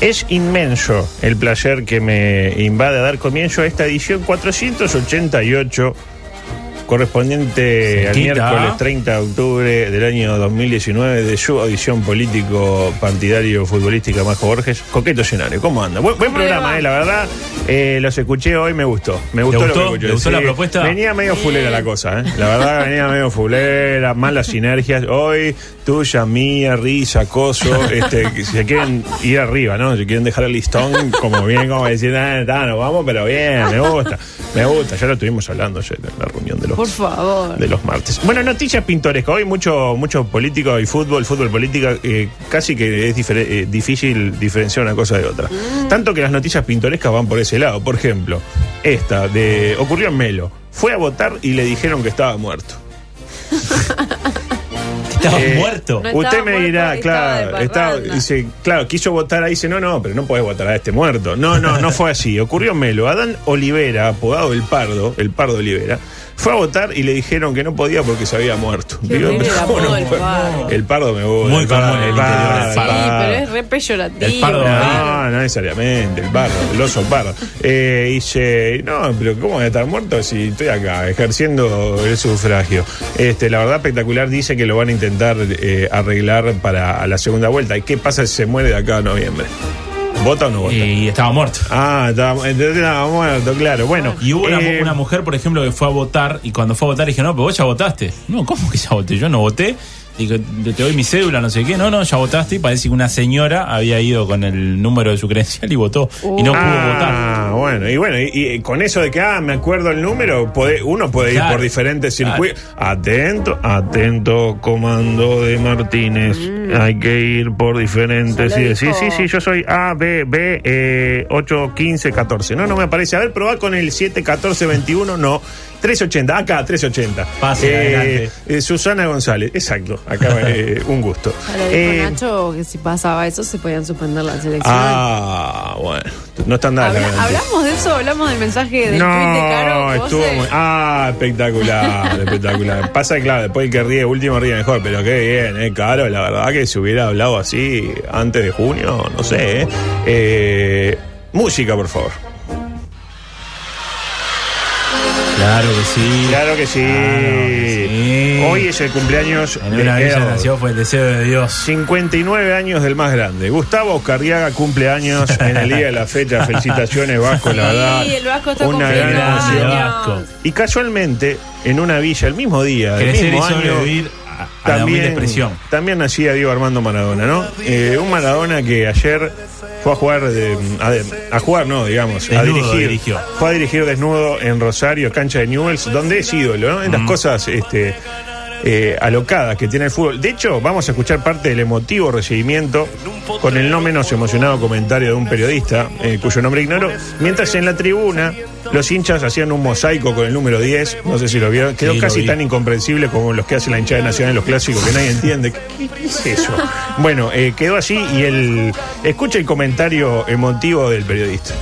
Es inmenso el placer que me invade a dar comienzo a esta edición 488 correspondiente al miércoles 30 de octubre del año 2019 de su audición político partidario futbolística Majo Borges. Coqueto escenario, ¿cómo anda? Buen, buen ¿Cómo le programa, eh, la verdad. Eh, los escuché hoy, me gustó. Me gustó, lo gustó? que escuché. ¿Le gustó la propuesta? Venía medio fulera la cosa, ¿eh? La verdad venía medio fulera, malas sinergias. Hoy, tuya, mía, risa, coso. Este, que se quieren ir arriba, ¿no? Se quieren dejar el listón como bien, como decir, ah, está, nos vamos, pero bien, me gusta. Me gusta. Ya lo estuvimos hablando ayer en la reunión de los Por favor. de los martes. Bueno, noticias pintorescas. Hoy mucho, mucho político y fútbol, fútbol política, eh, casi que es difer- eh, difícil diferenciar una cosa de otra. Tanto que las noticias pintorescas van por ese lado. Por ejemplo, esta de ocurrió en Melo. Fue a votar y le dijeron que estaba muerto. Estaba Eh, muerto. No estaba Usted me muerto, dirá, estaba de claro, estaba, parranda. dice, claro, quiso votar ahí, dice, no, no, pero no podés votar a este muerto. No, no, no fue así. Ocurrió en Melo. Adán Olivera, apodado el Pardo, el Pardo Olivera, fue a votar y le dijeron que no podía porque se había muerto. El. Pardo. El Pardo me gusta. Muy el Pardo, común en el interior del Sí, Pardo. pero es re peyorativo. El pardo. No, no necesariamente, el pardo, el oso pardo. Eh, y dice, no, pero ¿cómo voy a estar muerto si estoy acá ejerciendo el sufragio? Este, la verdad espectacular dice que lo van a intentar eh, arreglar para la segunda vuelta. ¿Y qué pasa si se muere de acá a noviembre? ¿Vota o no vota? Y estaba muerto. Ah, estaba, entonces estaba muerto, claro. Bueno, Y hubo una, eh, una mujer, por ejemplo, que fue a votar y cuando fue a votar dije, no, pero vos ya votaste. No, ¿cómo que ya voté? Yo no voté. Digo, te doy mi cédula, no sé qué. No, no, ya votaste. Y parece que una señora había ido con el número de su credencial y votó. Y no pudo votar. Ah, bueno, y bueno, y, y con eso de que, ah, me acuerdo el número, puede- uno puede ir por diferentes claro. circuitos. Atento, atento, comando de Martínez. Hay que ir por diferentes. Sí, sí, sí, sí, yo soy A, B, B, eh, 8, 15, 14. No, no me aparece. A ver, probá con el 7, 14, 21, no. 380, acá, 380. Pase, adelante. eh, Susana González, exacto, acá eh, un gusto. Dijo Eh, Nacho que si pasaba eso se podían suspender la selección. Ah, bueno, no están nada. Habla- hablamos de eso, hablamos del mensaje del no, tweet de Caro. estuvo muy- Ah, espectacular, espectacular. Pasa que, claro, después el que ríe último ríe mejor, pero qué bien, ¿eh? Caro, la verdad que si hubiera hablado así antes de junio, no sé, ¿eh? Eh, música, por favor. Claro que sí. Claro que sí. Claro que sí. Hoy es el cumpleaños En de una villa nació fue el deseo de Dios. 59 años del más grande. Gustavo Oscarriaga cumple años en el día de la fecha. Felicitaciones, Vasco, la Sí, verdad. el Vasco está Una cumpliendo gran años. emoción. Vasco. Y casualmente, en una villa, el mismo día, el mismo año, a, a la humilde también, expresión. también nacía Diego Armando Maradona, ¿no? Eh, un Maradona que ayer fue a jugar, de- a, a jugar, no, digamos, a dirigir. dirigió. Fue a dirigir desnudo en Rosario, cancha de Newells, donde es ídolo, ¿no? En las cosas este, eh, alocadas que tiene el fútbol. De hecho, vamos a escuchar parte del emotivo recibimiento con el no menos emocionado comentario de un periodista, eh, cuyo nombre ignoro, mientras en la tribuna los hinchas hacían un mosaico con el número 10, no sé si lo vieron, quedó Sí, lo casi vi. tan incomprensible como los que hace la hinchada nacional en los clásicos, que nadie entiende. ¿Qué, qué es eso? Bueno, eh, quedó así y el escucha el comentario emotivo del periodista.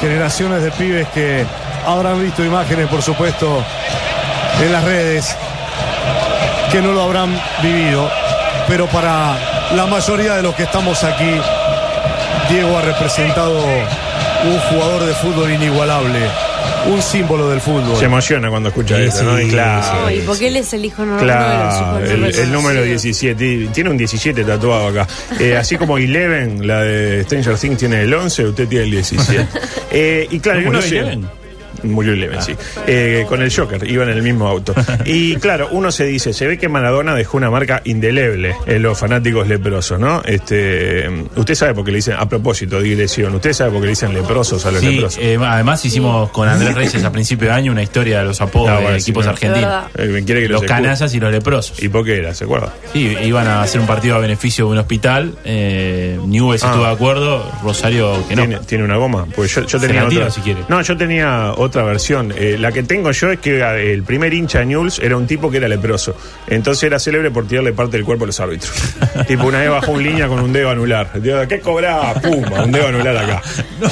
generaciones de pibes que habrán visto imágenes, por supuesto, en las redes, que no lo habrán vivido, pero para la mayoría de los que estamos aquí, Diego ha representado un jugador de fútbol inigualable, un símbolo del fútbol. Se emociona cuando escucha Sí, eso, ¿no? sí, Y claro. No, ¿Y por qué él es el hijo no, Claro, uno de los el, el número 17. Tiene un 17 tatuado acá. Eh, así como Eleven, la de Stranger Things, tiene el 11, usted tiene el 17. Eh, y claro, ¿No y uno se- Eleven? Murió Eleven, sí. Eh, con el Joker, iban en el mismo auto. Y claro, uno se dice, se ve que Maradona dejó una marca indeleble en los fanáticos leprosos, ¿no? Este, usted sabe por qué le dicen, a propósito, digresión, usted sabe por qué le dicen leprosos a los Sí, leprosos. eh, además hicimos con Andrés Reyes a principio de año una historia de los apodos Ah, de sí, equipos no. argentinos. De. Eh, que Los escuche. canallas y los leprosos. ¿Y por qué era? ¿Se acuerda? Sí, iban a hacer un partido a beneficio de un hospital. Eh, Newell's Ah. estuvo de acuerdo, Rosario que no. ¿Tiene, tiene una goma? Pues yo, yo Se tenía la tiro otra. si quiere. No, yo tenía otra versión. Eh, la que tengo yo es que eh, el primer hincha de Newell's era un tipo que era leproso. Entonces era célebre por tirarle parte del cuerpo a los árbitros. tipo, una vez bajó un línea con un dedo anular. Digo, ¿Qué cobraba? Puma, un dedo anular acá.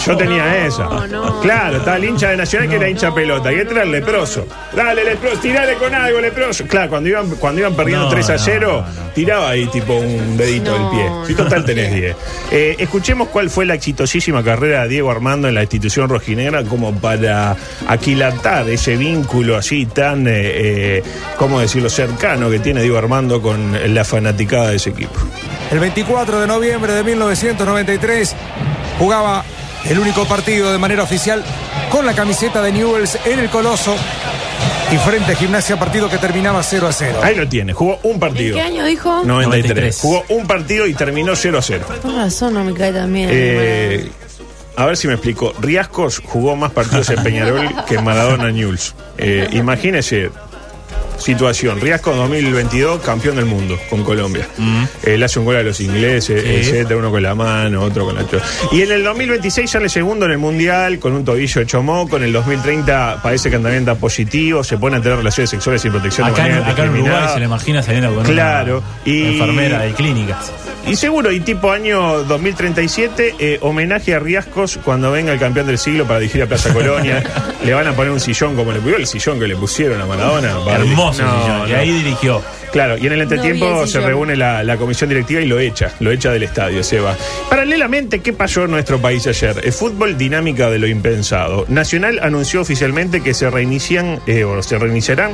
yo tenía esa. no. Claro, estaba el hincha de Nacional que era hincha pelota. Y este era el leproso. Dale, leproso, tirale con algo, leproso. Claro, cuando iban, cuando iban perdiendo No, 3 a no, 0, no, no. tiraba ahí tipo un dedito No, del pie. Si total tenés 10. Eh, escuchemos cuál fue la exitosísima carrera de Diego Armando en la institución rojinegra como para aquilatar ese vínculo así tan, eh, eh, ¿cómo decirlo?, cercano que tiene Diego Armando con la fanaticada de ese equipo. El 24 de noviembre de 1993 jugaba el único partido de manera oficial con la camiseta de Newells en el Coloso y frente a Gimnasia, partido que terminaba 0 a 0. Ahí lo tiene, jugó un ¿En partido. qué año dijo? 93. 93. Jugó un partido y terminó 0 a 0. Por razón no me cae tan bien. Eh, a ver si me explico. Riascos jugó más partidos en Peñarol que Maradona News. Eh, imagínese. Situación, Riascos 2022, campeón del mundo con Colombia. Eh, le hace un gol a los ingleses, Sí. etcétera, uno con la mano, otro con la cho- Y en el 2026 sale segundo en el Mundial con un tobillo hecho moco. En el 2030 parece que está positivo, se pone a tener relaciones sexuales sin protección Acá, de en, acá en Uruguay se le imagina saliendo con Claro, una y- enfermera de clínicas. Y seguro, y tipo año 2037, eh, homenaje a Riascos cuando venga el campeón del siglo para dirigir a Plaza Colonia. le van a poner un sillón como le pusieron el sillón que le pusieron a Maradona. Hermoso No, sillón. Y ahí dirigió. Claro, y en el entretiempo No vi el se reúne la, la comisión directiva y lo echa, lo echa del estadio, se va. Paralelamente, ¿qué pasó en nuestro país ayer? El fútbol dinámica de lo impensado. Nacional anunció oficialmente que se reinician, eh, o se reiniciarán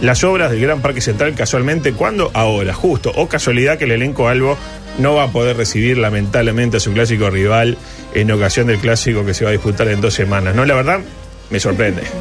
las obras del Gran Parque Central casualmente, ¿cuándo? Ahora, justo. O casualidad que el elenco Albo no va a poder recibir lamentablemente a su clásico rival en ocasión del clásico que se va a disputar en dos semanas. No, la verdad, me sorprende.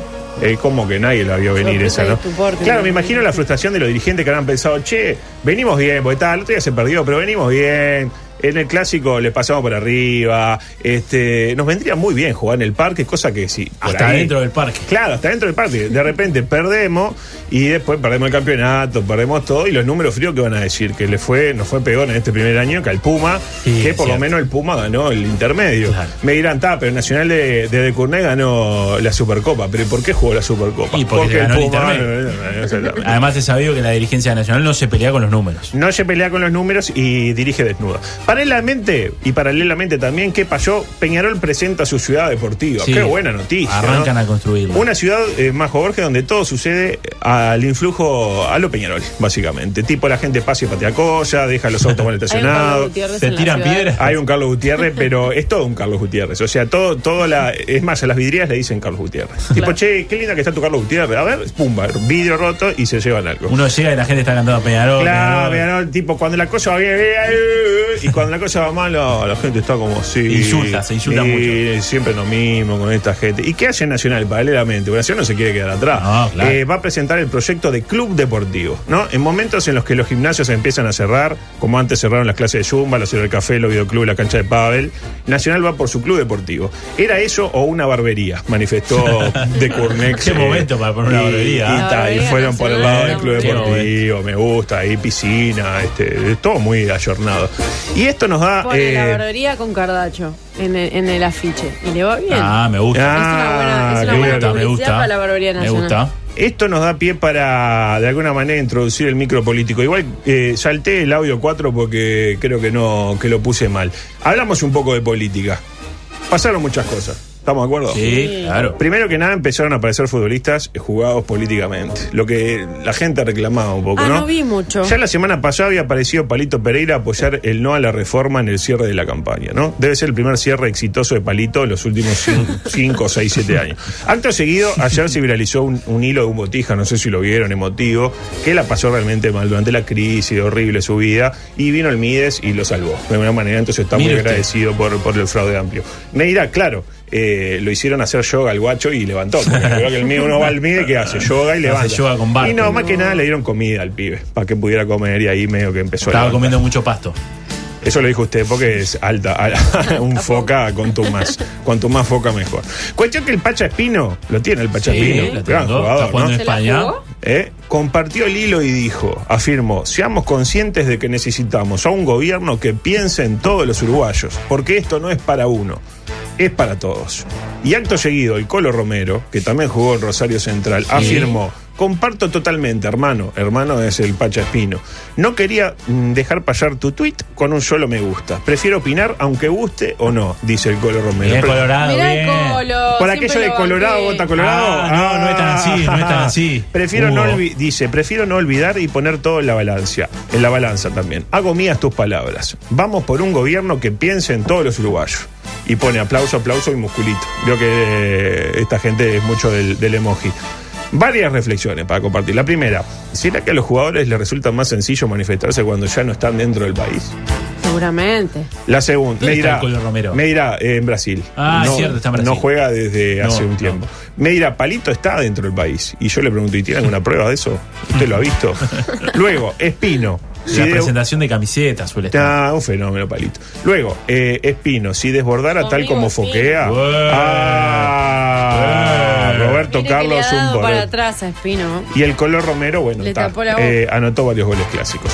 Es como que nadie la vio venir esa, ¿no? Claro, me imagino la frustración de los dirigentes que habrán pensado, che, venimos bien, porque tal, el otro día se perdió, pero venimos bien. En el clásico les pasamos por arriba. Este, nos vendría muy bien jugar en el parque, cosa que sí. Hasta ahí- dentro del parque. Claro, hasta dentro del parque. De repente perdemos y después perdemos el campeonato, perdemos todo y los números fríos que van a decir que le fue, nos fue peor en este primer año que al Puma, Sí, que por lo menos el Puma ganó el intermedio. Claro. Me dirán, ta, pero el Nacional de, de ganó la Supercopa. ¿Pero por qué jugó la Supercopa? Y porque ganó el exactamente. Además, es sabido que la dirigencia nacional no se pelea con los números. No se pelea con los números y dirige desnuda. Paralelamente, y paralelamente también, ¿qué pasó? Peñarol presenta su ciudad deportiva. Sí. Qué buena noticia. Arrancan ¿no? a construirla. Una ciudad eh, más Jorge donde todo sucede al influjo a lo Peñarol, básicamente. Tipo la gente pasa y patea cosas, deja los autos mal estacionados. Se tiran piedras. Hay un Carlos Gutiérrez, pero es todo un Carlos Gutiérrez. O sea, todo, todo la. Es más, a las vidrieras le dicen Carlos Gutiérrez. Tipo, che, qué linda que está tu Carlos Gutiérrez. A ver, pumba, vidrio roto y se llevan algo. Uno llega y la gente está cantando Peñarol. Claro, Peñarol. Peñarol, tipo, cuando la cosa va bien, eh, y cuando la cosa va mal, la gente está como así. Insulta, se insulta y Siempre lo mismo con esta gente. ¿Y qué hace Nacional paralelamente? Porque Nacional no se quiere quedar atrás. No, claro. Eh, va a presentar el proyecto de club deportivo, ¿no? En momentos en los que los gimnasios empiezan a cerrar, como antes cerraron las clases de Zumba, la Ciudad del Café, los videoclubs, la cancha de pádel, Nacional va por su club deportivo. ¿Era eso o una barbería? Manifestó de Curnex. Qué momento para poner una y- barbería, Y, fueron por el lado del club deportivo, me gusta, ahí piscina, este, es todo muy ayornado. Y esto nos da... Pone la eh, barbería con Cardacho en el, en el afiche. Y le va bien. Ah, me gusta. Ah, es una buena, es qué una buena bueno. me gusta. para la barbería Me gusta. Esto nos da pie para, de alguna manera, introducir el micro político. Igual eh, salté el audio 4 porque creo que no que lo puse mal. Hablamos un poco de política. Pasaron muchas cosas. ¿Estamos de acuerdo? Sí, claro. Primero que nada empezaron a aparecer futbolistas jugados políticamente. Lo que la gente reclamaba un poco, Ah, ¿no? no vi mucho. Ya la semana pasada había aparecido Palito Pereira a apoyar el no a la reforma en el cierre de la campaña, ¿no? Debe ser el primer cierre exitoso de Palito en los últimos 5, 6, 7 años. Acto seguido, ayer se viralizó un, un hilo de un botija, no sé si lo vieron, emotivo, que la pasó realmente mal durante la crisis, horrible su vida, y vino el Mides y lo salvó. De alguna manera, entonces está muy usted. agradecido por, por el fraude amplio. Me dirá, claro, eh, lo hicieron hacer yoga al guacho y levantó. Porque creo que el mío uno va al Mide que hace yoga y levanta. yoga con barco. Y no, más que nada le dieron comida al pibe, para que pudiera comer y ahí medio que empezó a Estaba comiendo mucho pasto. Eso lo dijo usted porque es alta, un foca con tu más. Cuanto más foca mejor. Cuestión que el Pacha Espino, lo tiene el Pacha Sí, Espino, lo gran tengo. jugador, Está ¿no? en ¿Se la España. ¿Eh? Compartió el hilo y dijo, afirmó, seamos conscientes de que necesitamos a un gobierno que piense en todos los uruguayos, porque esto no es para uno. Es para todos. Y acto seguido, el Colo Romero, que también jugó en Rosario Central, afirmó, comparto totalmente, hermano, hermano es el Pacha Espino, no quería mm, dejar pasar tu tweet con un solo me gusta. Prefiero opinar aunque guste o no, dice el Colo Romero. Bien, Colorado, Mirá el bien. Colo. por aquello de lo Colorado, banqué. vota Colorado. Ah, no, no es tan así, no es tan así. Prefiero no Hugo. olvi- dice, prefiero no olvidar y poner todo en la balanza, en la balanza también. Hago mías tus palabras. Vamos por un gobierno que piense en todos los uruguayos. Y pone aplauso, aplauso y musculito. Creo que eh, esta gente es mucho del, del emoji. Varias reflexiones para compartir. La primera, ¿será que a los jugadores les resulta más sencillo manifestarse cuando ya no están dentro del país? Seguramente. La segunda, ¿Dónde me está dirá, el Colo Romero? me dirá eh, en Brasil. Ah, no, cierto, está en Brasil. No juega desde No, hace un no. tiempo. Me dirá, Palito está dentro del país. Y yo le pregunto, ¿y tiene alguna prueba de eso? ¿Usted lo ha visto? Luego, Espino. Si La de- presentación de camisetas suele estar. Ah, un fenómeno, Palito. Luego, eh, Espino, si desbordara tal como Espino. foquea. Ah. Roberto Mire que Carlos, le ha un para atrás a Espino. Y el color Romero, bueno, eh, anotó varios goles clásicos.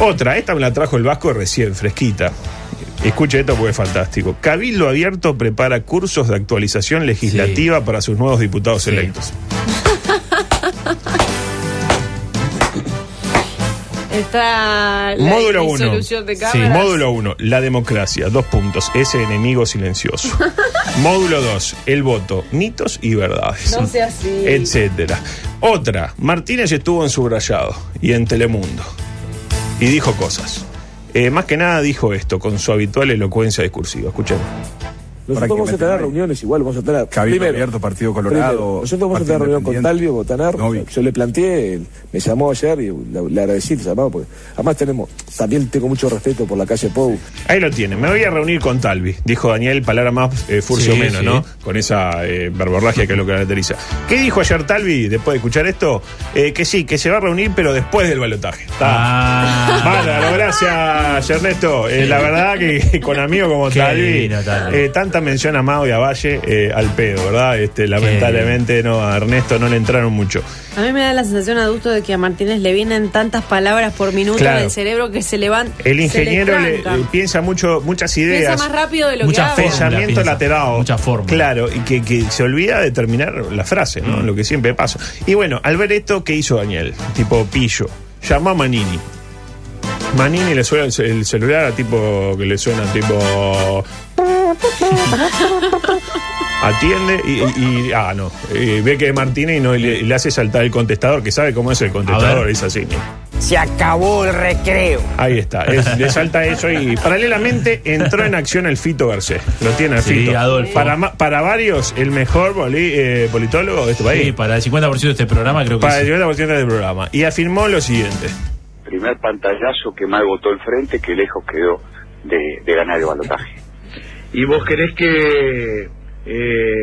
Otra, esta me la trajo el Vasco recién, fresquita. Escuche esto porque es fantástico. Cabildo Abierto prepara cursos de actualización legislativa para sus nuevos diputados Sí. electos. Está la Módulo 1. disolución de Sí. cámaras. Módulo 1, la democracia, dos puntos, ese enemigo silencioso. Módulo 2, el voto, mitos y verdades. No sea así. Etcétera. Otra, Martínez estuvo en Subrayado y en Telemundo. Y dijo cosas. Eh, más que nada dijo esto con su habitual elocuencia discursiva. Escuchemos. Nosotros vamos a tener reuniones igual, vamos a tener. Cabildo Abierto, Partido Colorado, primero, nosotros vamos a tener reunión con. Talvio, Botanar. Novi. Yo le planteé, me llamó ayer y le, le agradecí el llamado, porque además tenemos, también tengo mucho respeto por la calle Pou. Ahí lo tiene. Me voy a reunir con Talvi, dijo Daniel, palabra más eh, furcio Sí, menos, sí. ¿no? Con esa eh, verborragia que lo caracteriza. ¿Qué dijo ayer Talvi después de escuchar esto? Eh, que sí, que se va a reunir, pero después del balotaje. Está. Ah. Bárbaro, gracias Ernesto. Eh, la verdad que con amigos como Qué Talvi, divino, Talvi. eh, tanta mención a Mao y a Valle eh, al pedo, ¿verdad? Este, lamentablemente no, a Ernesto no le entraron mucho. A mí me da la sensación adulto de que a Martínez le vienen tantas palabras por minuto Claro. del cerebro que se levanta. El ingeniero le, eh, piensa mucho, muchas ideas. Piensa más rápido de lo Mucha que habla. pensamiento lateral. Mucha fórmula. Claro, y que, que se olvida de terminar la frase, ¿no? Mm. Lo que siempre pasa. Y bueno, al ver esto, ¿qué hizo Daniel? Tipo pillo. Llamó a Manini. Manini le suena el ce- el celular a tipo que le suena tipo. Atiende y, y- ah no y ve que es Martínez y no y le, y le hace saltar el contestador que sabe cómo es el contestador es así. Se acabó el recreo. Ahí está, es- le salta eso y paralelamente entró en acción el Fito Garcés. Lo tiene el Sí, Fito. Adolfo. Para, ma- para varios, el mejor eh, politólogo de este país. Sí, para el 50% de este programa creo que para el sí. 50% del programa. Y afirmó lo siguiente. Primer pantallazo que mal votó el frente, que lejos quedó de, de ganar el balotaje. ¿Y vos crees que eh,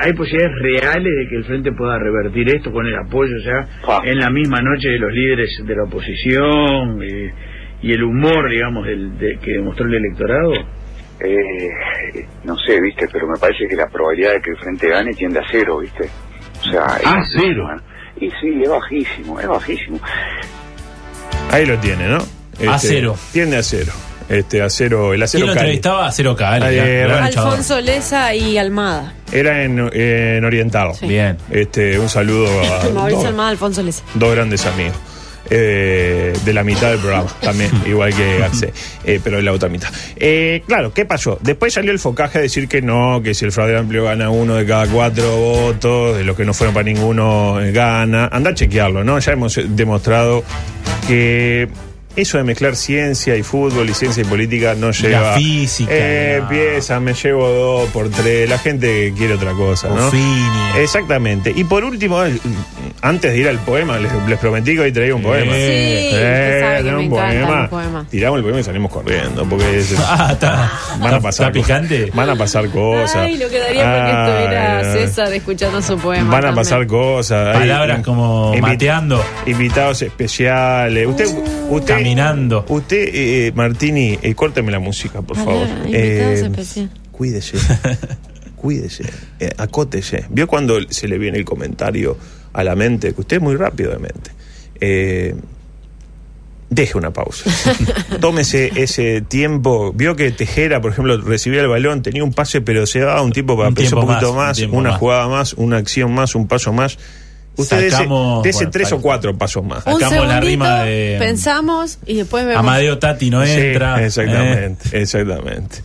hay posibilidades reales de que el Frente pueda revertir esto con el apoyo ya Ah. en la misma noche de los líderes de la oposición eh, y el humor, digamos, del, de- que demostró el electorado? Eh, no sé, viste, pero me parece que la probabilidad de que el frente gane tiende a cero, viste. O sea, Ah, cero. Y sí, es bajísimo, es bajísimo. Ahí lo tiene, ¿no? A cero. Tiende a cero. Este, a cero, el ¿Quién acero lo Cali. entrevistaba? A cero K. Alfonso Leza y Almada. Era en, en Oriental. Sí. Bien. Este, un saludo a Mauricio Almada, Alfonso Leza. dos grandes amigos. Eh, de la mitad del programa también, igual que Garcés, eh, pero de la otra mitad. Eh, claro, ¿qué pasó? Después salió el focaje a decir que no, que si el fraude amplio gana uno de cada cuatro votos, de los que no fueron para ninguno eh, gana. Anda a chequearlo, ¿no? Ya hemos demostrado que eso de mezclar ciencia y fútbol y ciencia y política no lleva. física, Eh, no. empieza, me llevo dos por tres. La gente quiere otra cosa, ¿no? Fini. Exactamente. Y por último, antes de ir al poema, les, les prometí que hoy traía un poema. Sí, usted sabe que me los poemas. Tiramos el poema y salimos corriendo, porque es- Ah, está. van a pasar ¿Está picante? Van a pasar cosas. Ay, lo que daría porque Ay, estuviera. César escuchando su poema. Van a también. pasar cosas. Hay Palabras como invi- mateando. Invitados especiales. Usted, usted, Caminando. Usted, eh, Martini, eh, córteme la música, por favor. invitados Eh, especiales. Cuídese. cuídese. eh, acótese. ¿Vio cuando se le viene el comentario a la mente? Que usted es muy rápido de mente. Eh, deje una pausa. Tómese ese tiempo. Vio que Tejera, por ejemplo, recibía el balón, tenía un pase, pero se daba un tiempo para Un pensar un tiempo poquito más, un más, tiempo una más. jugada más, una acción más, un paso más. Usted dese, Sacamos- dese bueno, tres para- o cuatro pasos más. Un Sacamos la rima de- pensamos y después vemos. Amadeo Tati no Sí, entra. exactamente, ¿eh? exactamente.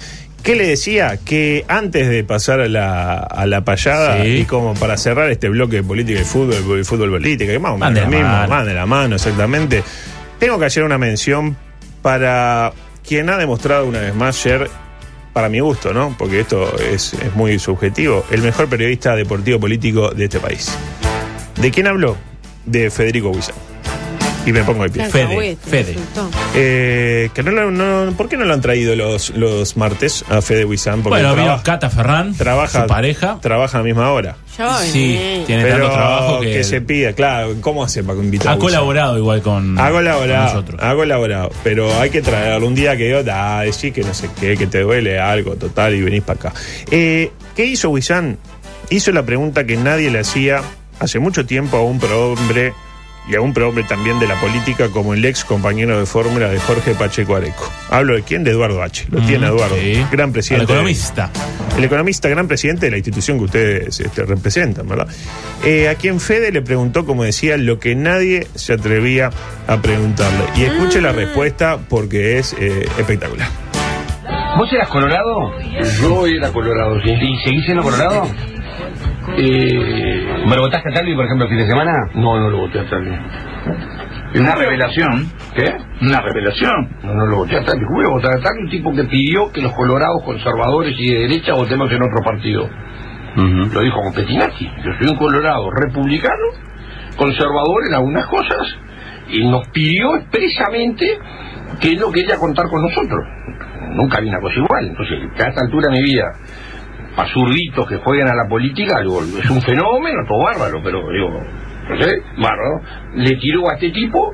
¿Qué le decía? Que antes de pasar a la, a la payada, Sí. y como para cerrar este bloque de política y fútbol, y fútbol política, que más o menos de lo mismo, mano. van de la mano, exactamente. Tengo que hacer una mención para quien ha demostrado una vez más ser, para mi gusto, ¿no? Porque esto es, es muy subjetivo, el mejor periodista deportivo político de este país. ¿De quién habló? De Federico Huizán. Y me pongo de pie. Fede. Eh, que no, lo- no- ¿Por qué no lo han traído los, los martes a Fede? Porque Bueno, vino Cata Ferran, trabaja, su pareja. trabaja a la misma hora. Ya va a Sí, venir. tiene Pero tanto trabajo que, se pida, claro, ¿cómo hace para invitar ha a Wizán? colaborado igual con, Ha con colaborado, nosotros. ha colaborado, pero hay que traerlo un día que yo, da, decir que no sé qué, que te duele algo, total, y venís para acá. Eh, ¿Qué hizo Wizán? Hizo la pregunta que nadie le hacía hace mucho tiempo a un prohombre y a un prohombre también de la política como el ex compañero de fórmula de Jorge Pacheco Areco. Hablo de quién? De Eduardo H. Lo Mm, tiene Eduardo, sí. gran presidente. economista. El economista, gran presidente de la institución que ustedes este, representan, ¿verdad? Eh, a quien Fede le preguntó, como decía, lo que nadie se atrevía a preguntarle. Y escuche la respuesta porque es eh, espectacular. ¿Vos eras colorado? Yo era colorado, sí. ¿Y seguís siendo colorado? Eh, ¿Me lo votaste a Talvi, por ejemplo, el fin de semana? no, no lo voté a Talvi. Una revelación. ¿Qué? Una revelación. No, no lo voté a Talvi. ¿Cómo voy a votar a Talvi? Un tipo que pidió que los colorados conservadores y de derecha votemos en otro partido. Lo dijo con Petinati. Yo soy un colorado republicano, conservador en algunas cosas, y nos pidió expresamente que él no quería contar con nosotros. Nunca vi una cosa igual. Entonces, a esta altura de mi vida, para zurditos que jueguen a la política, digo, es un fenómeno, todo bárbaro, pero digo, no sé, bárbaro. Le tiró a este tipo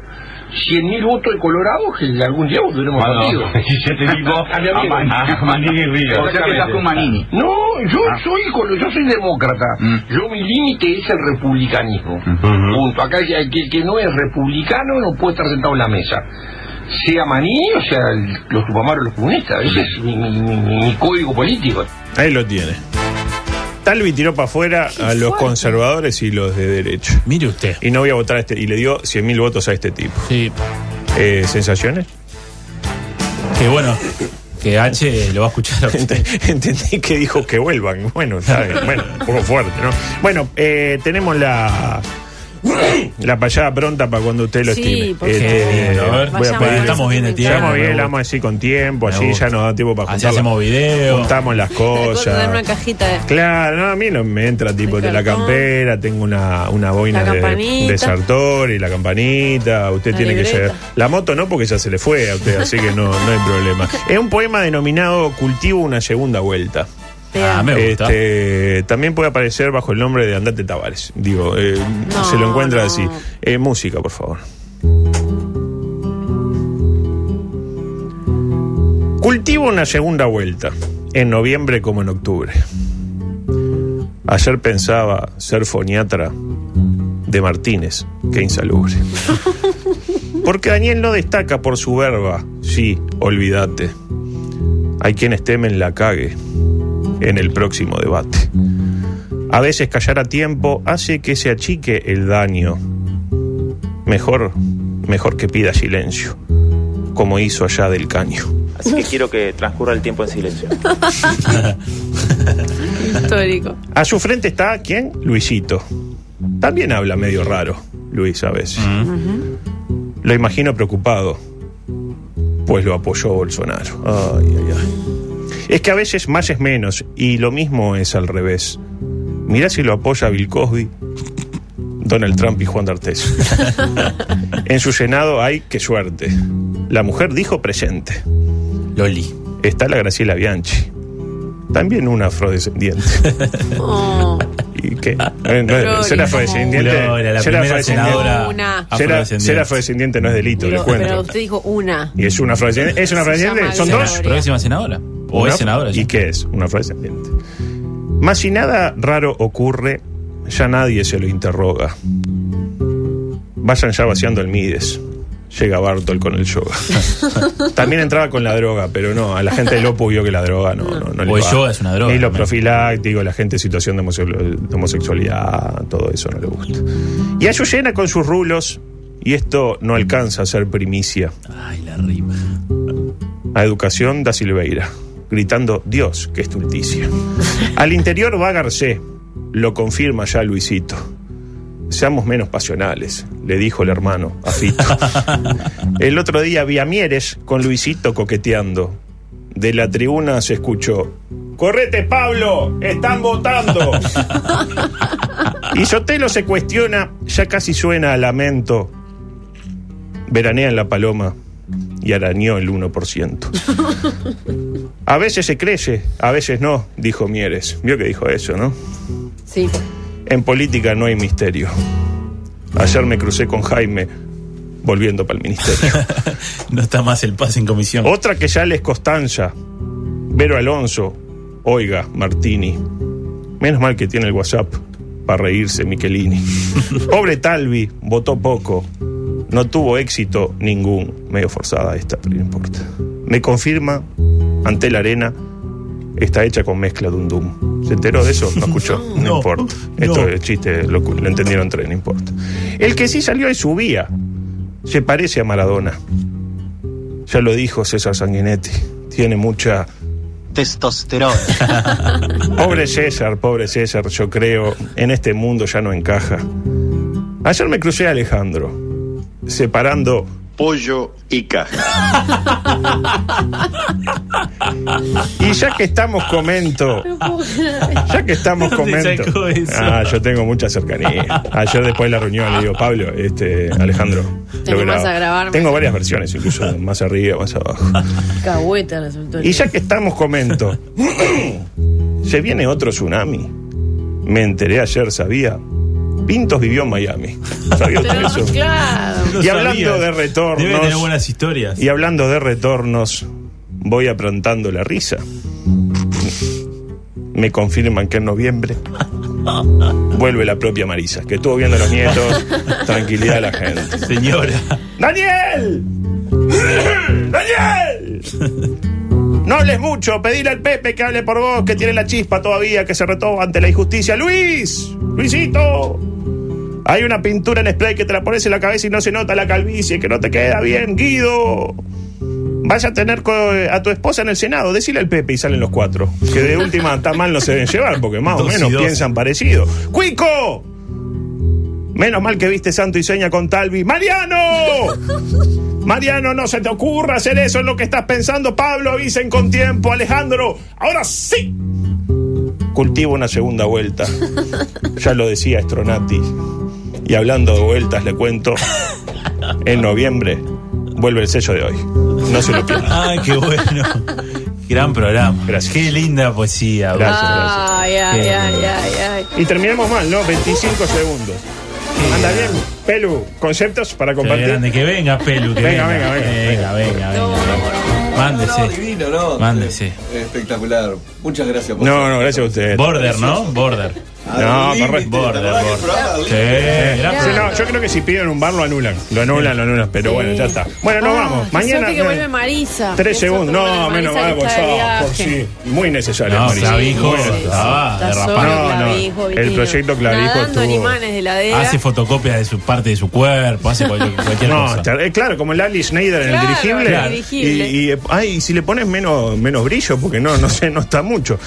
100.000 votos de Colorado que algún día volveremos Bueno, partido. si se te dijo a a Manini Ríos. O sea que Manini. No, yo Ah. soy yo soy demócrata. Mm. Yo mi límite es el republicanismo. Punto. Acá que el que no es republicano no puede estar sentado en la mesa. Sea Manini o sea el- los tupamaros los comunistas. Ese es mi, mi- mi- mi código político. Ahí lo tiene. Talvi tiró para afuera a los fuerte. conservadores y los de derecha. Mire usted. Y no voy a votar a este. Y le dio 100.000 votos a este tipo. Sí. Eh, ¿Sensaciones? Que bueno, que H lo va a escuchar. a usted. Ent- Entendí que dijo que vuelvan. Bueno, está bien. Bueno, un poco fuerte, ¿no? Bueno, eh, tenemos la. La payada pronta para cuando usted lo Sí, estime. por Este. A ver, voy a pedir. Estamos bien de tiempo. Estamos bien, vamos a decir con tiempo, Me así gusta. ya nos da tiempo para Así juntar. hacemos video. Juntamos las Me dar una cosas. cajita de. Claro, no, a mí no me entra tipo De de la campera, tengo una, una boina La de, de Sartori, la campanita, usted La tiene que ser. La moto no, porque ya se le fue a usted, así que no, no hay problema. Es un poema denominado Cultivo una segunda vuelta. Ah, me gusta. Este, también puede aparecer bajo el nombre de Andate Tavares. Digo, eh, No, se lo encuentra no. así. Eh, música, por favor. Cultivo una segunda vuelta, en noviembre como en octubre. Ayer pensaba ser foniatra de Martínez, que insalubre. Porque Daniel no destaca por su verba, sí, olvídate. Hay quienes temen la cague en el próximo debate. A veces callar a tiempo hace que se achique el daño. Mejor, mejor que pida silencio, como hizo allá del caño. Así que quiero que transcurra el tiempo en silencio. Histórico. A su frente está, ¿quién? Luisito. También habla medio raro, Luis, a veces. Lo imagino preocupado, pues lo apoyó Bolsonaro. Ay, ay, ay. Es que a veces más es menos, y lo mismo es al revés. Mirá si lo apoya Bill Cosby, Donald Trump y Juan D'Artes. en su Senado hay, qué suerte. La mujer dijo presente. Loli. Está la Graciela Bianchi. También una afrodescendiente. Oh, ¿Y qué? Eh, no, ser afrodescendiente. Gloria, la ser afrodescendiente- ser, afrodescendiente. ser afrodescendiente no es delito, pero, le cuento. pero usted dijo una. Y es una afrodescendiente. ¿Es una afrodescendiente? ¿Son Gloria. dos? ¿Próxima senadora? ¿O Una- es senadora? ¿Y qué es? Una afrodescendiente. Más si nada raro ocurre, ya nadie se lo interroga. Vayan ya vaciando el Mides. llega Bartol con el yoga. También entraba con la droga, pero no, a la gente del Opus vio que la droga no, no, no le O el va. yoga es una droga Ni lo también. profiláctico, la gente en situación de, homose- de homosexualidad, todo eso no le gusta. Y Ayuyena con sus rulos, y esto no alcanza a ser primicia. Ay, la rima. A Educación da Silveira, gritando Dios, que estulticia. Al interior va Garcé, lo confirma ya Luisito. Seamos menos pasionales, le dijo el hermano a Fito. El otro día vi a Mieres con Luisito coqueteando. De la tribuna se escuchó: ¡Correte, Pablo! ¡Están votando! Y Sotelo se cuestiona, ya casi suena a lamento. Veranea en la paloma y arañó el 1%. A veces se crece, a veces no, dijo Mieres. Vio que dijo eso, ¿no? Sí. En política no hay misterio. Ayer me crucé con Jaime volviendo para el ministerio. No está más el pase en comisión. Otra que ya les Costanza, Vero Alonso, oiga, Martini. Menos mal que tiene el WhatsApp para reírse Michelini. Pobre Talvi, votó poco. No tuvo éxito ningún. Medio forzada esta, pero no importa. Me confirma, ante la arena, está hecha con mezcla de un doom. ¿Se enteró de eso? No escuchó. No, No, importa. no. Esto es chiste, lo, lo entendieron tres, no importa. El que sí salió y subía. Se parece a Maradona. Ya lo dijo César Sanguinetti. Tiene mucha. Testosterona. Pobre César, pobre César, yo creo, en este mundo ya no encaja. Ayer me crucé a Alejandro, separando Pollo y caja. Y ya que estamos comento, ya que estamos ¿Dónde comento. Ah, yo tengo mucha cercanía. Ayer después de la reunión le digo, Pablo, este, Alejandro. Te lo grabo. Tengo varias versiones, incluso más arriba, más abajo. Cagüeta resultó. Y ya que estamos comento, se viene otro tsunami. Me enteré ayer, sabía. Pintos vivió en Miami. ¿Sabía usted Pero, eso? claro. Y hablando de retornos. Debe tener buenas historias. Y hablando de retornos, voy aprontando la risa. Me confirman que en noviembre vuelve la propia Marisa, que estuvo viendo a los nietos. Tranquilidad a la gente. Señora. ¡Daniel! ¡Daniel! No hables mucho, pedile al Pepe que hable por vos, que tiene la chispa todavía, que se retó ante la injusticia. ¡Luis! ¡Luisito! Hay una pintura en spray que te la pones en la cabeza y no se nota la calvicie, que no te queda bien, Guido. Vaya a tener a tu esposa en el Senado, decile al Pepe y salen los cuatro. Que de última tan mal no se deben llevar, porque más o menos piensan parecido. ¡Cuico! Menos mal que viste santo y seña con Talvi. ¡Mariano! Mariano, no se te ocurra hacer eso en lo que estás pensando. Pablo, avisen con tiempo. Alejandro, ahora sí. Cultivo una segunda vuelta. Ya lo decía Stronati. Y hablando de vueltas, le cuento. En noviembre vuelve el sello de hoy. No se lo pierdan. Ay, qué bueno. Gran programa. Gracias. Qué linda poesía. Gracias, Bruno. Ay, ay, ay, ay, ay. Y terminamos mal, ¿no? 25 segundos. Anda bien, Pelu, conceptos para compartir. grande, que venga, Pelu. Que Venga, venga, venga, venga, venga, venga, venga, venga. Mándese. No, divino, ¿no? Mándese. Espectacular. Muchas gracias por No, no, gracias a ustedes. Border, ¿no? Border. No, Al límite, correcto. ¿te Border, Sí, Sí, no, yo creo que si piden un bar lo anulan. Lo anulan, lo anulan. Pero Sí. bueno, ya está. Bueno, nos Ah, vamos. qué Mañana. suerte que vuelve Marisa. Tres Qué suerte segundos. vuelve No, menos Marisa, mal, que por está de favor. viaje. Sí, muy necesario. No, Marisa. clavijo, Muy necesario. estaba Está No, no. clavijo, El proyecto Clavijo Nadando en estuvo- imanes de heladera. Hace fotocopias de su parte de su cuerpo, hace cualquier, cualquier No, cosa. eh, claro, como el Ali Schneider en el Claro, dirigible. el dirigible. Y, y, ay, si le pones menos, menos brillo, porque no, no sé, no está mucho.